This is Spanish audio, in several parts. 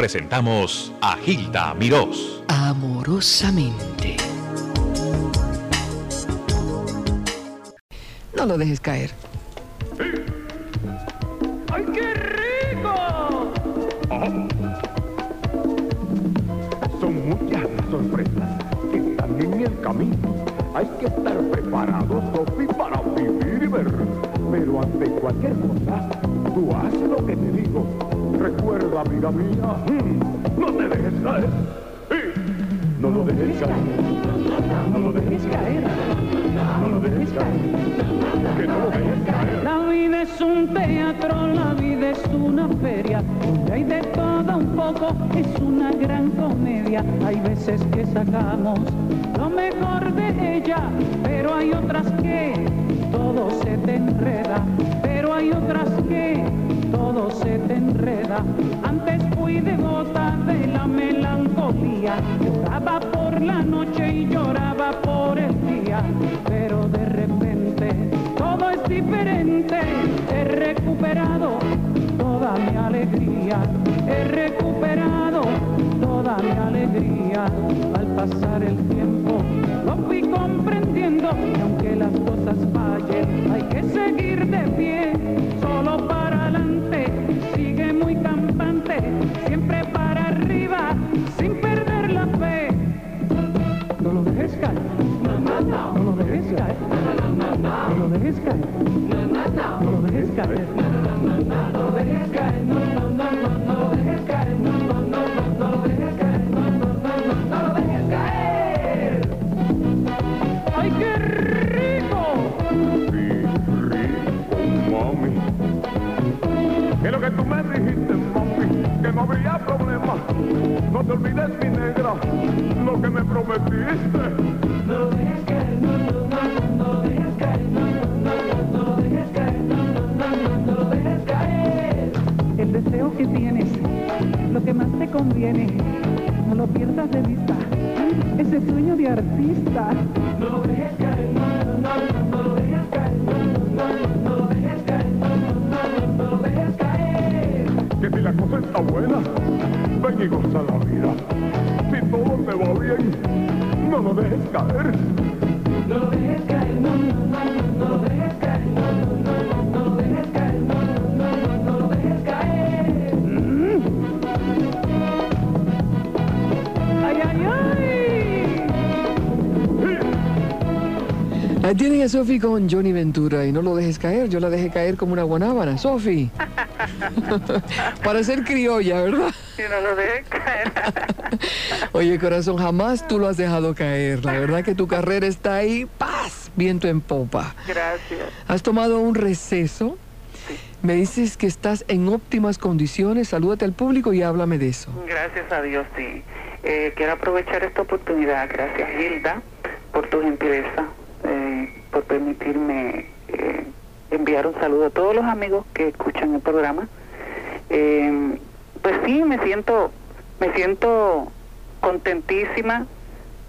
presentamos a Gilda Mirós. Amorosamente. No lo dejes caer. ¡Ay, qué rico! Son muchas las sorpresas que están en el camino. Hay que estar preparados, Sofi, para vivir y ver. Pero ante cualquier cosa, tú haz lo que te digo. Recuerda, amiga mía, mm, no te dejes caer. No lo dejes caer. No lo dejes caer. No lo dejes caer. Que no lo dejes caer. La vida es un teatro, la vida es una feria, donde hay de todo un poco, es una gran comedia. Hay veces que sacamos lo mejor de ella, pero hay otras que todo se te enreda, pero hay otras que todo se te enreda. Antes fui devota de la melancolía, lloraba por la noche y lloraba por el día, pero de repente todo es diferente. He recuperado toda mi alegría, he recuperado toda mi alegría. Al pasar el tiempo lo fui comprendiendo que aunque las cosas fallen, hay que seguir de pie, No lo dejes caer. No conviene, no lo pierdas de vista. Ese sueño de artista. No lo dejes caer. No, no, no, lo dejes caer. No, no, no, no lo dejes caer. No, no, no, no, no lo dejes caer. Que si la cosa está buena, ven y goza la vida. Si todo te va bien, no lo dejes caer. No lo dejes Ahí tienen a Sofi con Johnny Ventura y no lo dejes caer. Yo la dejé caer como una guanábana. Sofi. Para ser criolla, ¿verdad? Si no lo dejes caer. Oye, corazón, jamás tú lo has dejado caer. La verdad que tu carrera está ahí, paz, viento en popa. Gracias. Has tomado un receso. Me dices que estás en óptimas condiciones. Salúdate al público y háblame de eso. Gracias a Dios, sí. Eh, quiero aprovechar esta oportunidad. Gracias, Hilda, por tu gentileza, eh, por permitirme eh, enviar un saludo a todos los amigos que escuchan el programa. Eh, pues sí, me siento, me siento contentísima.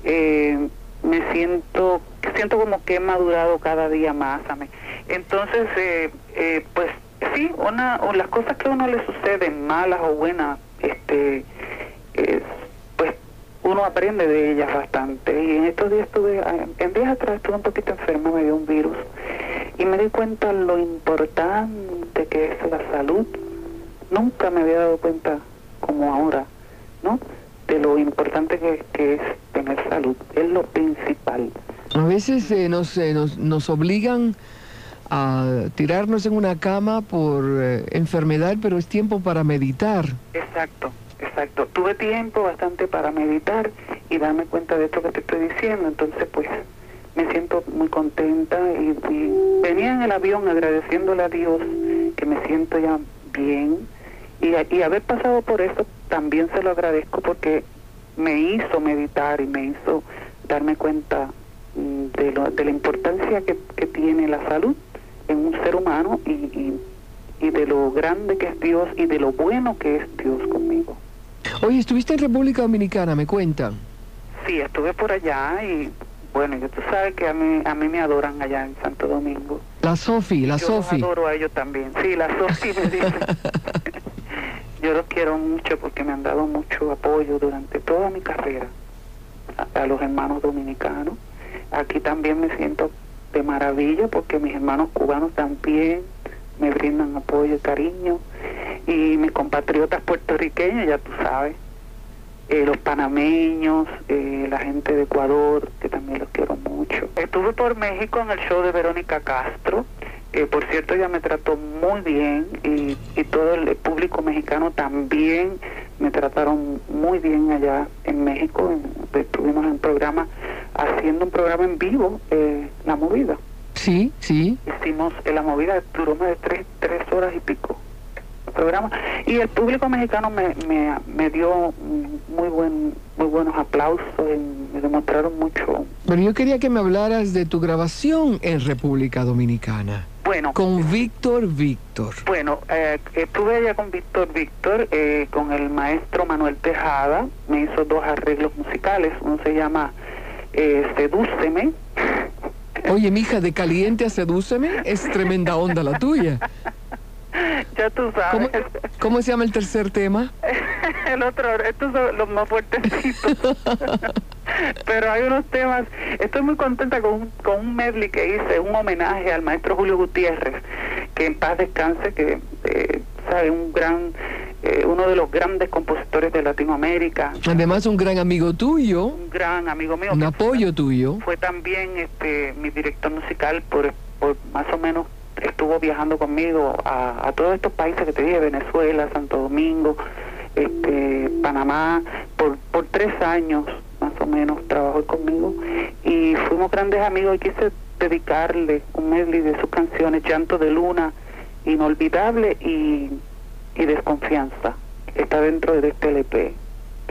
eh, me siento, siento como que he madurado cada día más. amén. Entonces, eh, pues sí, una, las cosas que a uno le suceden, malas o buenas, este, es, uno aprende de ellas bastante. Y en estos días estuve, ah, en días atrás estuve un poquito enferma, me dio un virus. Y me di cuenta lo importante que es la salud. Nunca me había dado cuenta como ahora, ¿no? De lo importante que, que es tener salud. Es lo principal. A veces eh, nos, eh, nos, nos obligan a tirarnos en una cama por eh, enfermedad, pero es tiempo para meditar. Exacto, exacto. Tuve tiempo bastante para meditar y darme cuenta de esto que te estoy diciendo. Entonces, pues, me siento muy contenta y, venía en el avión agradeciéndole a Dios que me siento ya bien y, y haber pasado por eso también se lo agradezco porque me hizo meditar y me hizo darme cuenta mm, de, lo- de la importancia que, tiene la salud en un ser humano y, y de lo grande que es Dios y de lo bueno que es Dios conmigo. Oye, estuviste en República Dominicana, me cuentan. Sí, estuve por allá y bueno, yo tú sabes que a mí, a mí me adoran allá en Santo Domingo. La Sofi, la yo los Sofi. adoro a ellos también. Sí, la Sofi me dice. yo yo los quiero mucho porque me han dado mucho apoyo durante toda mi carrera a, a los hermanos dominicanos. Aquí también me siento de maravilla porque mis hermanos cubanos también me brindan apoyo y cariño y mis compatriotas puertorriqueños, ya tú sabes, eh, los panameños, eh, la gente de Ecuador, que también los quiero mucho. Estuve por México en el show de Verónica Castro, que por cierto ella me trató muy bien y, y todo el público mexicano también me trataron muy bien allá en México. Estuvimos en programa, haciendo un programa en vivo, eh, La Movida. Sí, sí. Hicimos eh, La Movida, duró más de tres, tres horas y pico programa. Y el público mexicano me, me, me dio muy buen muy buenos aplausos, y me demostraron mucho. Pero yo quería que me hablaras de tu grabación en República Dominicana. Bueno, Con Víctor Víctor. Bueno, eh, estuve allá con Víctor Víctor, eh, con el maestro Manuel Tejada, me hizo dos arreglos musicales, uno se llama eh, Sedúceme, Oye, mija, de caliente a sedúceme, es tremenda onda la tuya. ya tú ¿Cómo, sabes, cómo se llama el tercer tema? el otro, estos son los más fuertecitos, pero hay unos temas, estoy muy contenta con, un- con un medley que hice, un homenaje al maestro Julio Gutiérrez, que en paz descanse, que eh, sabe, un gran, eh, uno de los grandes compositores de Latinoamérica, Además, un gran amigo tuyo, un gran amigo mío. un apoyo tuyo. Fue también este mi director musical por, por más o menos estuvo viajando conmigo a, todos estos países que te dije, Venezuela, Santo Domingo, este Panamá, por, por tres años más o menos trabajó conmigo y fuimos grandes amigos y quise dedicarle un medley de sus canciones, Llanto de Luna, Inolvidable y, y Desconfianza. Está dentro de este LP.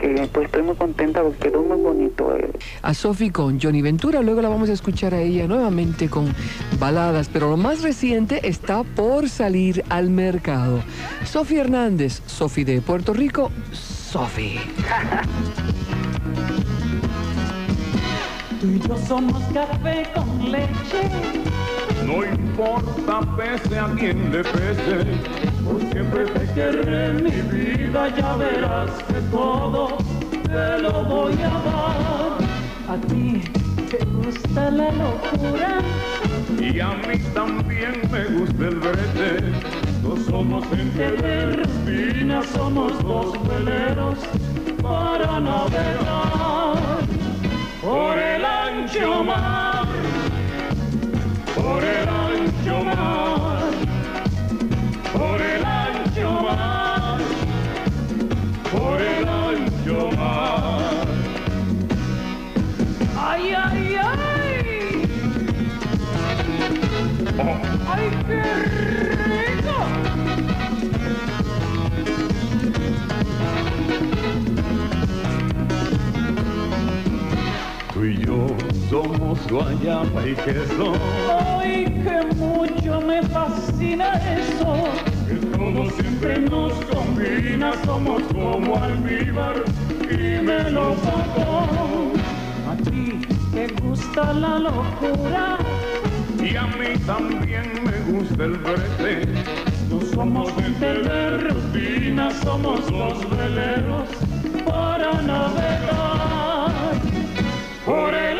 Que pues estoy muy contenta porque quedó muy bonito. eh. A Sofi con Johnny Ventura, luego la vamos a escuchar a ella nuevamente con baladas, pero lo más reciente está por salir al mercado. Sofi Hernández, Sofi de Puerto Rico, Sofi. Tú y yo somos café con leche. No importa pese a quien le pese, por siempre te Querré mi vida, ya verás que todo te lo voy a dar. A ti te gusta la locura. Y a mí también me gusta el brete. No somos gente de rutina somos dos veleros para navegar por el ancho mar, por el ancho mar, por el ancho mar, por el ancho mar. Ay, ay, ay. ¡Ay, qué somos guayaba y queso. ¡Ay, que mucho me fascina eso! Que todo siempre nos combina. Somos como almíbar y melocotón. A ti te gusta la locura. Y a mí también me gusta el brete. No somos gente de rutina, somos dos veleros para navegar por el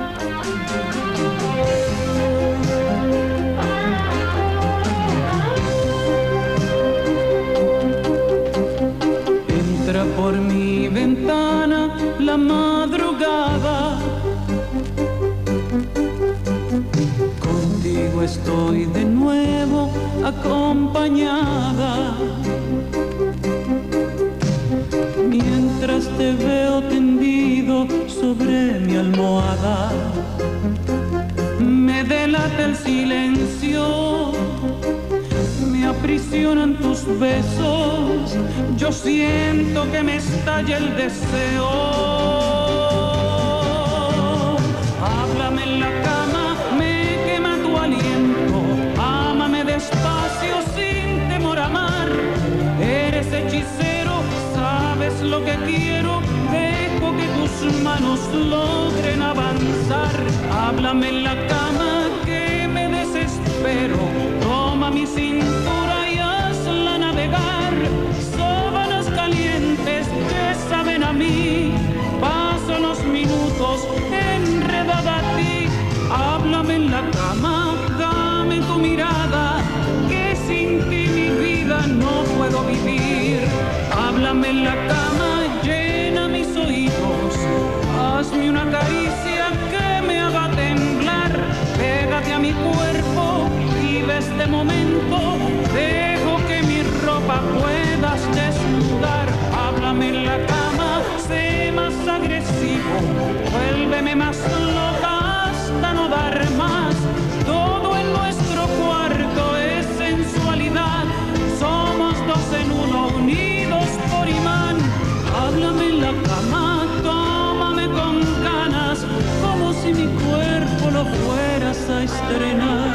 estoy de nuevo acompañada. Mientras te veo tendido sobre mi almohada, me delata el silencio, me aprisionan tus besos, yo siento que me estalla el deseo. Logren avanzar. Háblame en la cama que me desespero, toma mi cintura y hazla navegar. Sábanas calientes que saben a mí, paso los minutos enredada a ti. Háblame en la cama, dame tu mirada, que sin ti mi vida no puedo vivir. Háblame en la cama, desnudar. Háblame en la cama, sé más agresivo, vuélveme más loca hasta no dar más. Todo en nuestro cuarto es sensualidad, somos dos en uno unidos por imán. Háblame en la cama, tómame con ganas, como si mi cuerpo lo fueras a estrenar.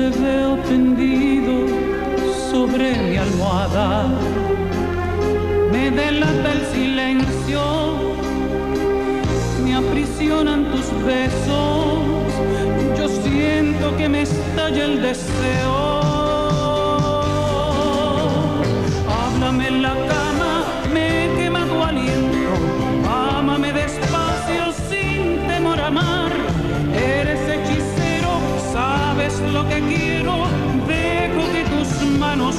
Te veo tendido sobre mi almohada, me delata el silencio, me aprisionan tus besos, yo siento que me estalla el deseo. Háblame en la cama,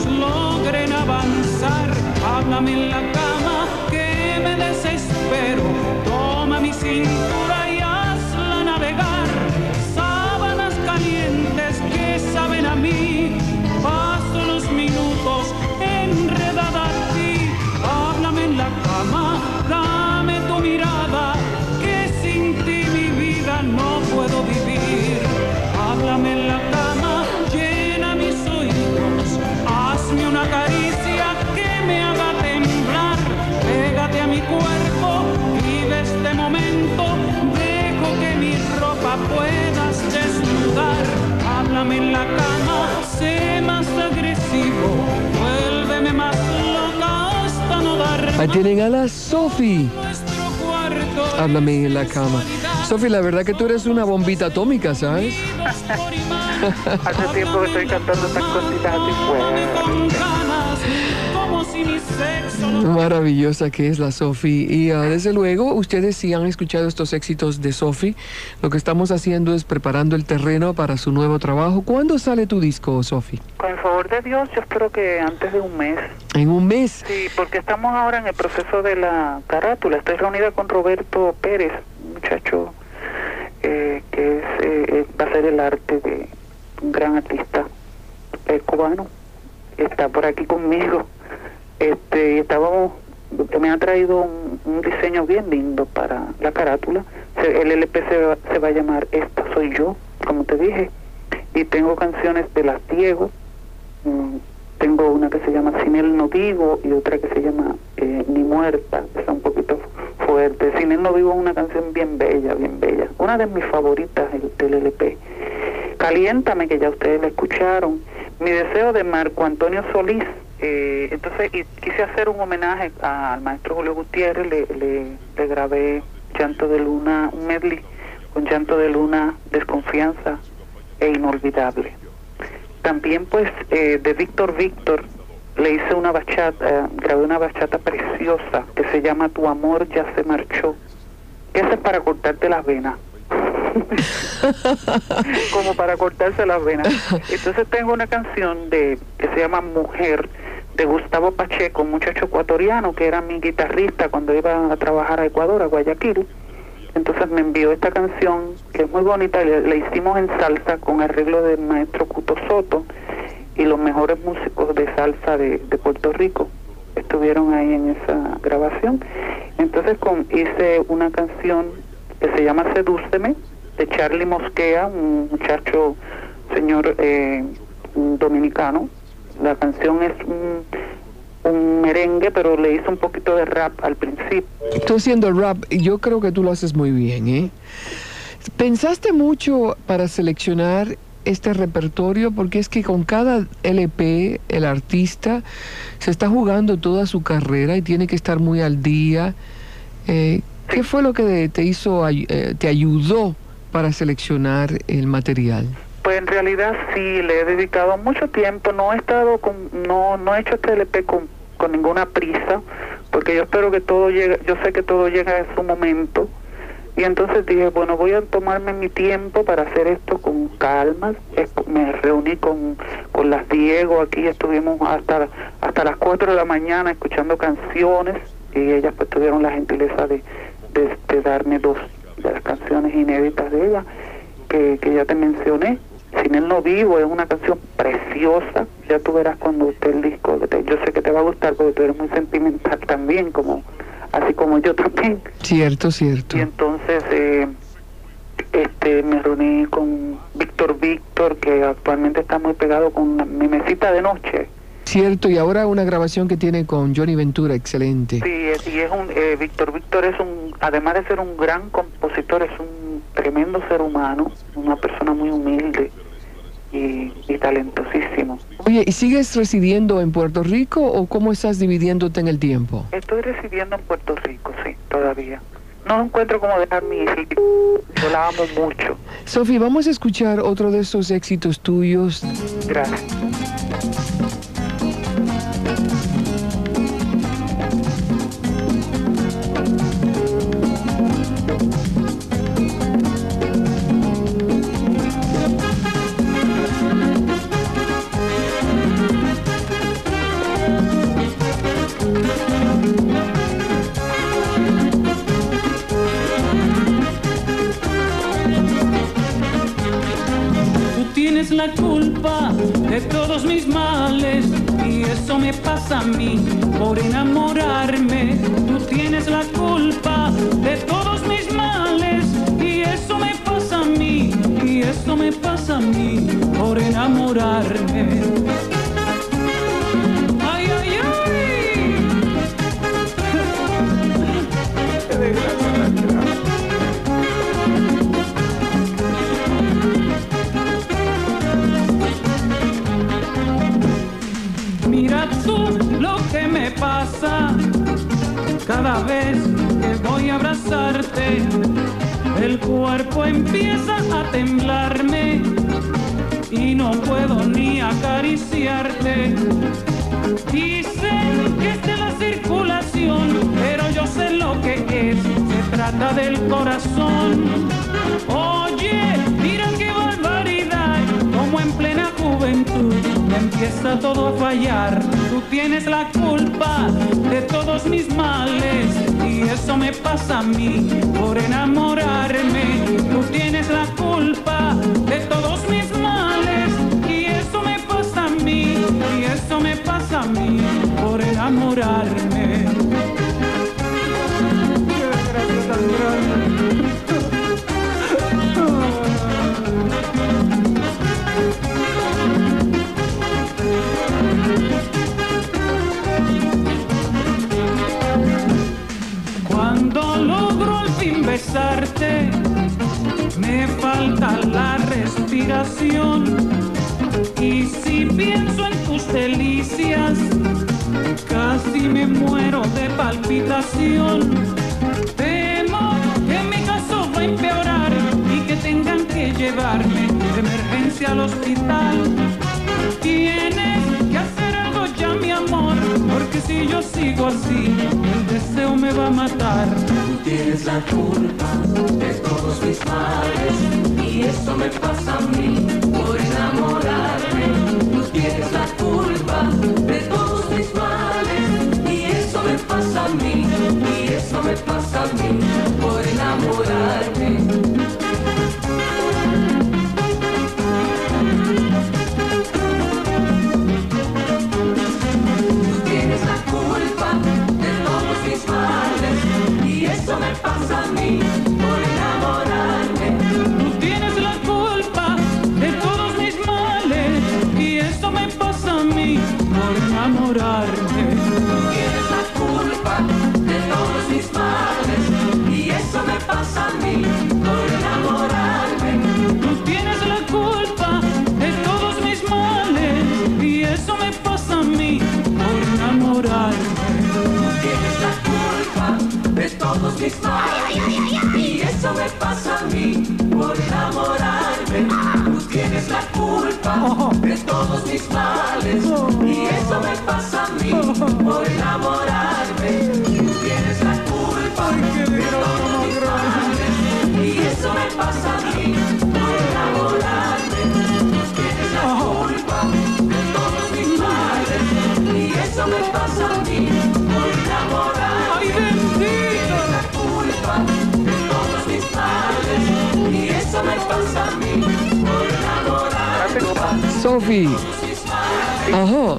logren avanzar. Háblame en la cama, que me desespero, toma mi cintura ropa puedas desnudar. Háblame en la cama, sé más agresivo, vuélveme más loca hasta no dar Ahí tienen a la Sofi. Háblame en la cama. Sofi, la verdad que tú eres una bombita atómica, ¿sabes? Hace tiempo que estoy cantando estas cositas así fuertes. Maravillosa que es la Sofi. Y ah, desde luego, ustedes si han escuchado estos éxitos de Sofi, lo que estamos haciendo es preparando el terreno para su nuevo trabajo. ¿Cuándo sale tu disco, Sofi? Con el favor de Dios, yo espero que antes de un mes. En un mes. Sí, porque estamos ahora en el proceso de la carátula. Estoy reunida con Roberto Pérez, muchacho eh, que es, eh, eh, va a ser el arte de un gran artista eh, cubano. Está por aquí conmigo. Este, estábamos, me ha traído un, un diseño bien lindo para la carátula. Se- El LP se va, se va a llamar Esta soy yo, como te dije. Y tengo canciones de las Diego, Mm, tengo una que se llama Sin él no vivo y otra que se llama eh, Ni muerta, que está un poquito fuerte. Sin él no vivo es una canción bien bella, bien bella. Una de mis favoritas el- del LP. Caliéntame, que ya ustedes la escucharon. Mi deseo de Marco Antonio Solís. Eh, entonces, y quise hacer un homenaje a- al maestro Julio Gutiérrez. Le, le, le grabé Llanto de Luna, un medley con Llanto de Luna, Desconfianza e Inolvidable. También pues eh, de Víctor Víctor le hice una bachata, eh, grabé una bachata preciosa que se llama Tu amor ya se marchó. Esa es para cortarte las venas. Como para cortarse las venas. Entonces tengo una canción de que se llama Mujer de Gustavo Pacheco, un muchacho ecuatoriano que era mi guitarrista cuando iba a trabajar a Ecuador, a Guayaquil. Entonces me envió esta canción que es muy bonita, le, le hicimos en salsa con arreglo del maestro Cuto Soto y los mejores músicos de salsa de, Puerto Rico estuvieron ahí en esa grabación. Entonces hice una canción que se llama Sedúceme, de Charlie Mosquea, un muchacho, señor eh, dominicano. La canción es un, un merengue, pero le hizo un poquito de rap al principio. Tú haciendo rap, yo creo que tú lo haces muy bien, ¿eh? ¿Pensaste mucho para seleccionar este repertorio? Porque es que con cada LP el artista se está jugando toda su carrera y tiene que estar muy al día. Eh, ¿Qué fue lo que te hizo, eh, te ayudó para seleccionar el material? Pues en realidad sí, le he dedicado mucho tiempo. No he estado con, no, no he hecho este LP con, con ninguna prisa, porque yo espero que todo llegue, yo sé que todo llega en su momento y entonces dije, bueno, voy a tomarme mi tiempo para hacer esto con calma. Me reuní con, con las Diego, aquí estuvimos hasta, hasta las 4 de la mañana escuchando canciones y ellas pues tuvieron la gentileza de, de, darme dos de las canciones inéditas de ella, que, que ya te mencioné. Sin él no vivo es una canción preciosa. Ya tú verás cuando esté el disco. Yo sé que te va a gustar porque tú eres muy sentimental también, como así como yo también. Cierto, cierto. Y entonces eh, este me reuní con Víctor Víctor, que actualmente está muy pegado con mi mesita de noche. Cierto, y ahora una grabación que tiene con Johnny Ventura, excelente. Sí, y es un, eh, Víctor Víctor es un, además de ser un gran compositor, es un tremendo ser humano, una persona muy humilde y, y talentosísimo. Oye, ¿y sigues residiendo en Puerto Rico o cómo estás dividiéndote en el tiempo? Estoy residiendo en Puerto Rico, sí, todavía. No encuentro cómo dejar mi hija. Yo la amo mucho. Sofi, vamos a escuchar otro de esos éxitos tuyos. Gracias. La culpa de todos mis males y eso me pasa a mí por enamorarme. Tú tienes la culpa de todos mis males y eso me pasa a mí y eso me pasa a mí por enamorarme. El cuerpo empieza a temblarme y no puedo ni acariciarte. Dicen que es de la circulación, pero yo sé lo que es. Se trata del corazón. Oye, empieza todo a fallar. Tú tienes la culpa de todos mis males y eso me pasa a mí por enamorarme. Falta la respiración. Y si pienso en tus delicias, casi me muero de palpitación. Temo que mi caso va a empeorar y que tengan que llevarme de emergencia al hospital. Tienes que hacer algo ya, mi amor, porque si yo sigo así, matar. Tú tienes la culpa de todos mis males y eso me pasa a mí por enamorarme. Tú tienes la culpa de todos mis males y eso me pasa a mí y eso me pasa a mí por enamorarme. Todos mis males. Y eso me pasa a mí por enamorarme. Tú tienes la culpa de todos mis males. Y eso me pasa a mí por enamorarme. Tú tienes la culpa de todos mis males. Y eso me pasa a mí Sofi. Ajá.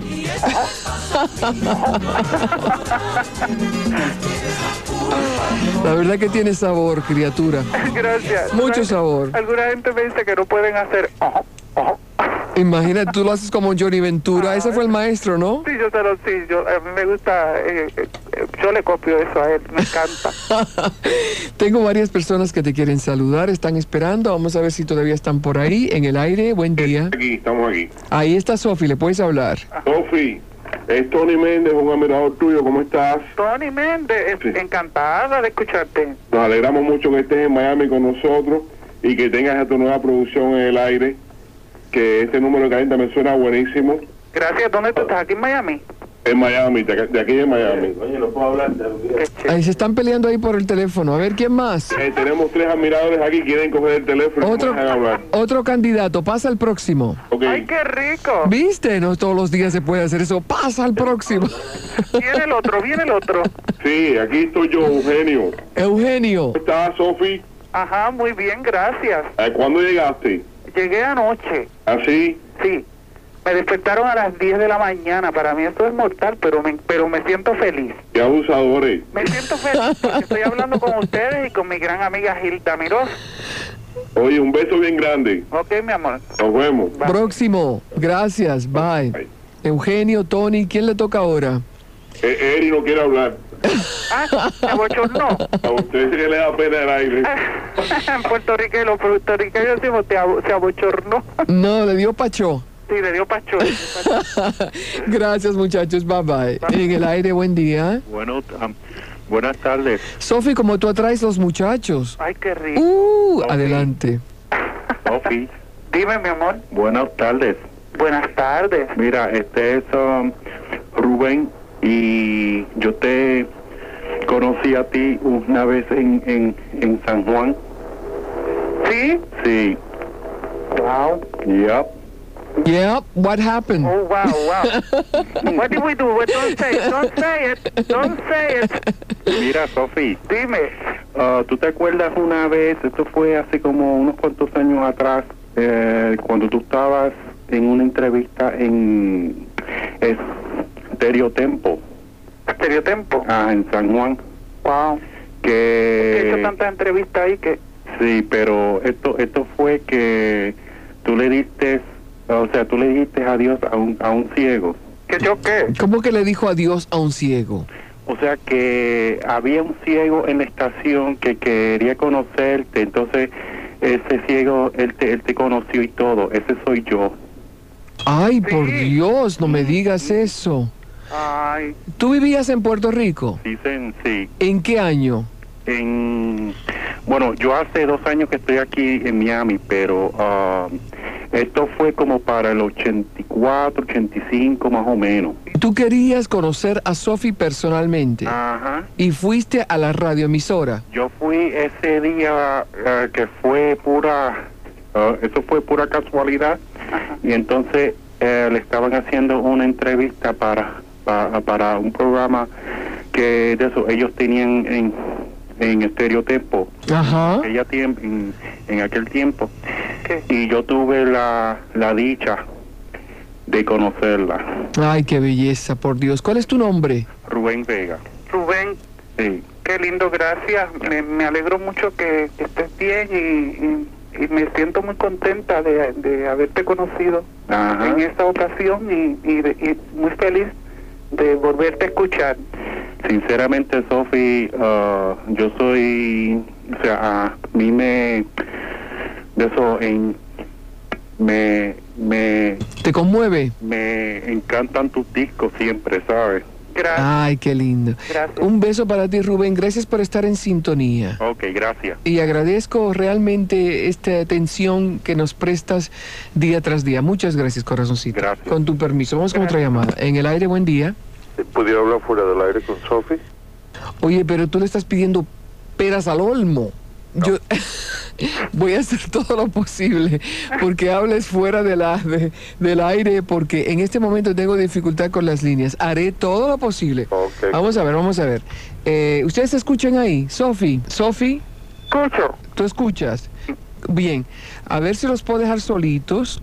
La verdad que tiene sabor, criatura. Gracias. Mucho sabor. Alguna gente me dice que no pueden hacer. ojo, ojo. Imagínate, tú lo haces como Johnny Ventura. Ese fue el maestro, ¿no? Sí, yo te lo sí, yo, a mí me gusta, eh, eh, eh, yo le copio eso a él, me encanta. Tengo varias personas que te quieren saludar, están esperando. Vamos a ver si todavía están por ahí en el aire. Buen día. Aquí, estamos aquí. Ahí está Sofi, le puedes hablar. Sofi, es Tony Méndez, un admirador tuyo, ¿cómo estás? Tony Méndez, Sí. encantada de escucharte. Nos alegramos mucho que estés en Miami con nosotros y que tengas a tu nueva producción en el aire, que este número de calienta me suena buenísimo. Gracias, ¿dónde tú estás? ¿Aquí en Miami? En Miami, de, de aquí de Miami. Qué chévere. Ahí se están peleando ahí por el teléfono. A ver, ¿quién más? Eh, tenemos tres admiradores aquí, quieren coger el teléfono y Otro, hablar. otro candidato, pasa al próximo. ¡Ay, qué rico! ¿Viste? No todos los días se puede hacer eso. Pasa al próximo. Viene el otro, viene el otro. Sí, aquí estoy yo, Eugenio. Eugenio. ¿Cómo estás, Sofi? Ajá, muy bien, gracias. Eh, ¿Cuándo llegaste? Llegué anoche, ¿Así? sí. Me despertaron a las 10 de la mañana. Para mí esto es mortal, pero me, pero me siento feliz. Qué abusadores. Me siento feliz porque estoy hablando con ustedes y con mi gran amiga Gilda Mirós. Oye, un beso bien grande. Ok, mi amor. Nos vemos. Próximo. Gracias. Bye. Bye. Eugenio, Tony, ¿quién le toca ahora? Eh, Eri no quiere hablar. Ah, se abochornó. A usted sí que le da pena el aire. en Puerto Rico, los puertorriqueños decimos te abo- se abochornó. No, le dio pacho. Sí, le dio pacho. Gracias, muchachos. Bye bye. En el aire, buen día. Bueno, buenas tardes. Sofi, como tú atraes los muchachos. Ay, qué rico. Uh, adelante. Sofi, Dime, mi amor. buenas tardes. Buenas tardes. Mira, este es um, Rubén y yo te conocí a ti una vez en, en, en San Juan. ¿Sí? Sí, Wow. yep. Yeah, what happened? Oh, wow, wow. What did we do? Well, Don't say it. Don't say it. Don't say it. Mira, Sofi, Dime. uh, ¿tú te acuerdas una vez, esto fue hace como unos cuantos años atrás, eh, cuando tú estabas en una entrevista en Stereo Tempo, Estereotempo. ah, en San Juan? Wow. He que hecho tantas entrevistas ahí que... sí pero esto esto fue que tú le diste o sea tú le dijiste adiós a un a un ciego ¿Que yo qué? ¿Cómo que le dijo adiós a un ciego? o sea que había un ciego en la estación que quería conocerte entonces ese ciego él te, él te conoció y todo ese soy yo Ay, por Sí. Dios, no me digas eso. Ay, ¿Tú vivías en Puerto Rico? dicen sí ¿En qué año? En bueno yo hace dos años que estoy aquí en Miami pero ah, esto fue como para el 84 85 más o menos Tú querías conocer a Sofi personalmente Ajá. y fuiste a la radioemisora. Yo fui ese día eh, que fue pura, eh, eso fue pura casualidad y entonces eh, le estaban haciendo una entrevista para, pa- para un programa que de eso ellos tenían en, en estereotipo, Ajá. ella tiemp- en, en aquel tiempo ¿qué? y yo tuve la, la dicha de conocerla, Ay, qué belleza, por Dios. ¿Cuál es tu nombre? Rubén Vega. Rubén, Sí. qué lindo, gracias. Me, me alegro mucho que, que estés bien y, y y me siento muy contenta de, de haberte conocido Ajá. en esta ocasión y, y, de- y muy feliz de volverte a escuchar. Sinceramente, Sofi, ah, yo soy, o sea, a mí me, de eso, en, me, me, ¿Te conmueve? me encantan tus discos siempre, ¿sabes? Gracias. Ay, qué lindo. Gracias. Un beso para ti, Rubén. Gracias por estar en sintonía. Ok, gracias. Y agradezco realmente esta atención que nos prestas día tras día. Muchas gracias, corazoncito. Gracias. Con tu permiso. Vamos con otra llamada. En el aire, buen día. ¿Pudiera hablar fuera del aire con Sophie? Oye, pero tú le estás pidiendo peras al olmo. Yo voy a hacer todo lo posible porque hables fuera de la, de- del aire porque en este momento tengo dificultad con las líneas. Haré todo lo posible. Vamos a ver, vamos a ver. Eh, ¿Ustedes se escuchan ahí? Sofi, Sofi, Escucho. ¿tú escuchas? Bien, a ver si los puedo dejar solitos.